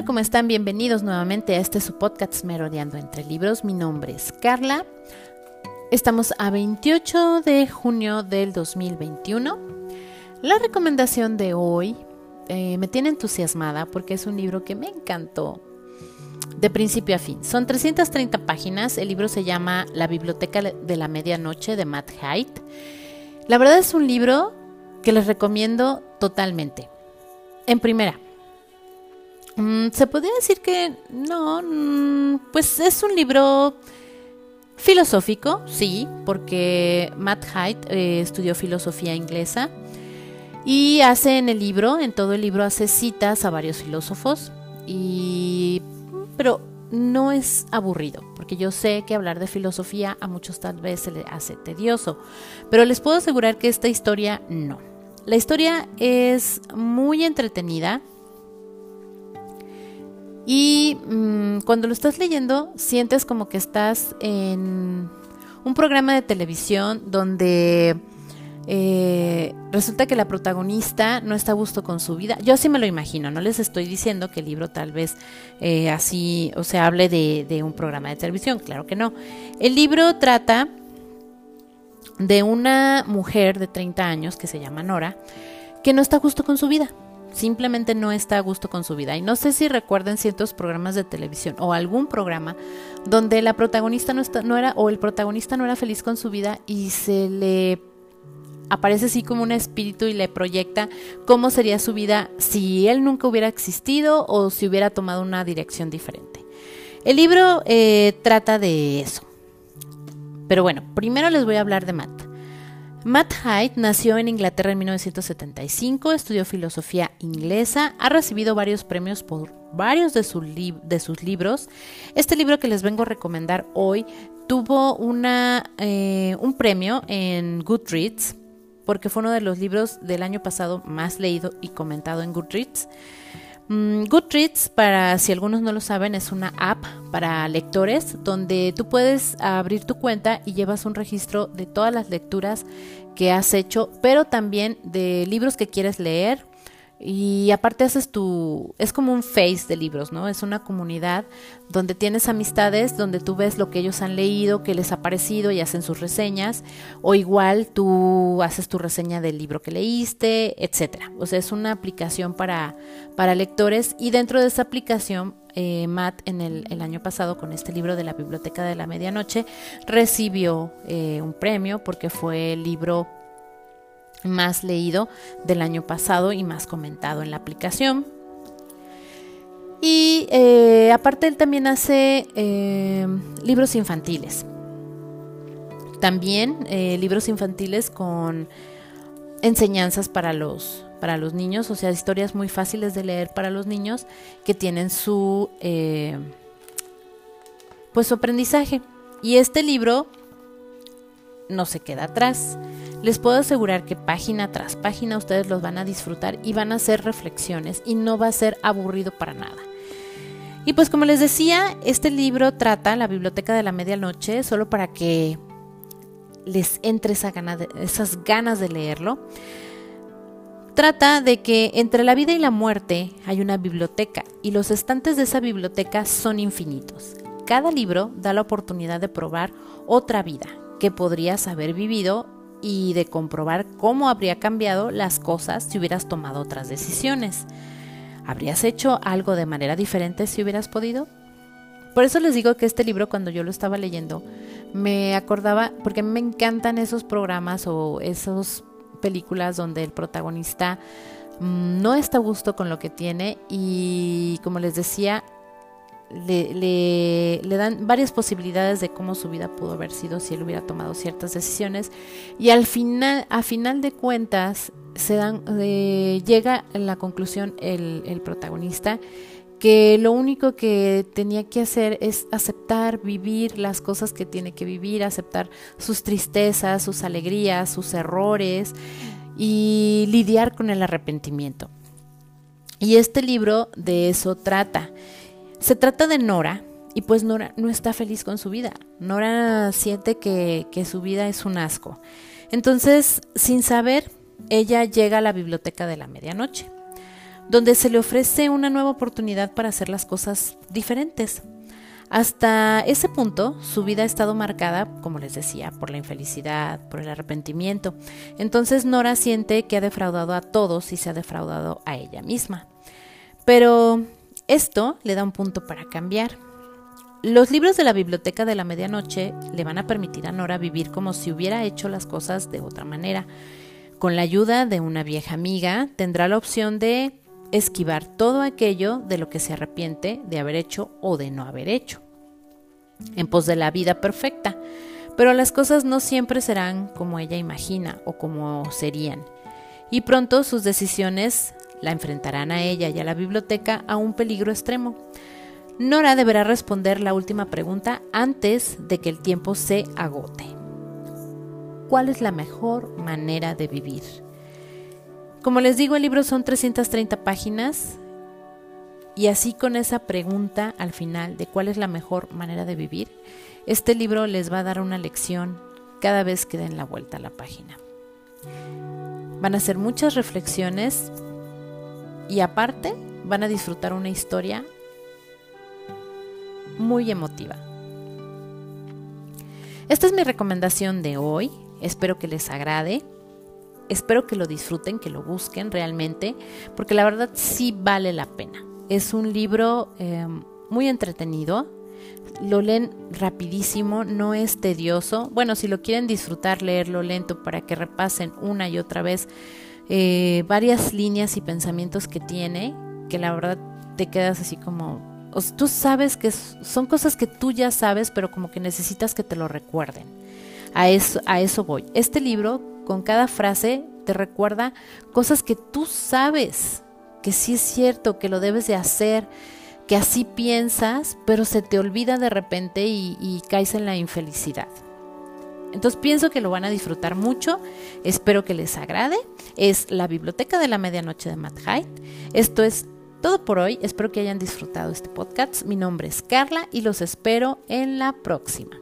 Hola, ¿cómo están? Bienvenidos nuevamente a este su podcast Merodeando entre Libros. Mi nombre es Carla. Estamos a 28 de junio del 2021. La recomendación de hoy eh, me tiene entusiasmada porque es un libro que me encantó de principio a fin. Son 330 páginas. El libro se llama La Biblioteca de la Medianoche de Matt Haidt. La verdad es un libro que les recomiendo totalmente. En primera, se podría decir que no, mm, pues es un libro filosófico, sí, porque Matt Haidt eh, estudió filosofía inglesa y hace en el libro, en todo el libro hace citas a varios filósofos y pero no es aburrido, porque yo sé que hablar de filosofía a muchos tal vez se le hace tedioso, pero les puedo asegurar que esta historia no. La historia es muy entretenida y mm, cuando lo estás leyendo sientes como que estás en un programa de televisión donde eh, resulta que la protagonista no está a gusto con su vida. Yo así me lo imagino, no les estoy diciendo que el libro tal vez eh, así, o sea, hable de, de un programa de televisión, claro que no. El libro trata de una mujer de 30 años que se llama Nora, que no está a gusto con su vida. Simplemente no está a gusto con su vida. Y no sé si recuerden ciertos programas de televisión o algún programa donde la protagonista no, está, no era, o el protagonista no era feliz con su vida y se le aparece así como un espíritu y le proyecta cómo sería su vida si él nunca hubiera existido o si hubiera tomado una dirección diferente. El libro eh, trata de eso. Pero bueno, primero les voy a hablar de Matt. Matt Hyde nació en Inglaterra en 1975, estudió filosofía inglesa, ha recibido varios premios por varios de, sus libros. Este libro que les vengo a recomendar hoy tuvo eh, un premio en Goodreads, porque fue uno de los libros del año pasado más leído y comentado en Goodreads. Mm, Goodreads, para si algunos no lo saben, es una app para lectores donde tú puedes abrir tu cuenta y llevas un registro de todas las lecturas que has hecho, pero también de libros que quieres leer y aparte haces tu, es como un face de libros, ¿no? Es una comunidad donde tienes amistades, donde tú ves lo que ellos han leído, que les ha parecido y hacen sus reseñas, o igual tú haces tu reseña del libro que leíste, etcétera. O sea, es una aplicación para, para lectores y dentro de esa aplicación eh, Matt en el, año pasado con este libro de la Biblioteca de la Medianoche recibió eh, un premio porque fue el libro más leído del año pasado y más comentado en la aplicación. Y eh, aparte él también hace eh, libros infantiles. También eh, libros infantiles con enseñanzas para los, para los niños, o sea, historias muy fáciles de leer para los niños que tienen su, pues su aprendizaje. Y este libro no se queda atrás. Les puedo asegurar que página tras página ustedes los van a disfrutar y van a hacer reflexiones y no va a ser aburrido para nada. Y pues como les decía, este libro trata la biblioteca de la medianoche solo para que les entre esas ganas de leerlo. Trata de que entre la vida y la muerte hay una biblioteca y los estantes de esa biblioteca son infinitos. Cada libro da la oportunidad de probar otra vida que podrías haber vivido y de comprobar cómo habría cambiado las cosas si hubieras tomado otras decisiones. ¿Habrías hecho algo de manera diferente si hubieras podido? Por eso les digo que este libro cuando yo lo estaba leyendo me acordaba, porque me encantan esos programas o esas películas donde el protagonista mm, no está a gusto con lo que tiene y como les decía, le, dan varias posibilidades de cómo su vida pudo haber sido si él hubiera tomado ciertas decisiones y al final, a final de cuentas, se dan, eh, llega a la conclusión el protagonista que lo único que tenía que hacer es aceptar, vivir las cosas que tiene que vivir, aceptar sus tristezas, sus alegrías, sus errores y lidiar con el arrepentimiento. Y este libro de eso trata. Se trata de Nora y pues Nora no está feliz con su vida. Nora siente que, que su vida es un asco. Entonces, sin saber, ella llega a la biblioteca de la medianoche. donde se le ofrece una nueva oportunidad para hacer las cosas diferentes. Hasta ese punto, su vida ha estado marcada, como les decía, por la infelicidad, por el arrepentimiento. Entonces Nora siente que ha defraudado a todos y se ha defraudado a ella misma. Pero esto le da un punto para cambiar. Los libros de la biblioteca de la medianoche le van a permitir a Nora vivir como si hubiera hecho las cosas de otra manera. Con la ayuda de una vieja amiga, tendrá la opción de esquivar todo aquello de lo que se arrepiente de haber hecho o de no haber hecho, en pos de la vida perfecta. Pero las cosas no siempre serán como ella imagina o como serían, y pronto sus decisiones la enfrentarán a ella y a la biblioteca a un peligro extremo. Nora deberá responder la última pregunta antes de que el tiempo se agote. ¿Cuál es la mejor manera de vivir? Como les digo, el libro son 330 páginas y así con esa pregunta al final de cuál es la mejor manera de vivir, este libro les va a dar una lección cada vez que den la vuelta a la página. Van a ser muchas reflexiones y aparte van a disfrutar una historia muy emotiva. Esta es mi recomendación de hoy. Espero que les agrade. Espero que lo disfruten, que lo busquen realmente, porque la verdad sí vale la pena. Es un libro em, muy entretenido, lo leen rapidísimo, no es tedioso. Bueno, si lo quieren disfrutar, leerlo lento para que repasen una y otra vez eh, varias líneas y pensamientos que tiene, que la verdad te quedas así como... tú sabes que son cosas que tú ya sabes, pero como que necesitas que te lo recuerden. A eso, a eso voy. Este libro con cada frase te recuerda cosas que tú sabes, que sí es cierto, que lo debes de hacer, que así piensas, pero se te olvida de repente y, caes en la infelicidad. Entonces pienso que lo van a disfrutar mucho, espero que les agrade. Es la Biblioteca de la Medianoche de Matt Hyde. Esto es todo por hoy, espero que hayan disfrutado este podcast. Mi nombre es Carla y los espero en la próxima.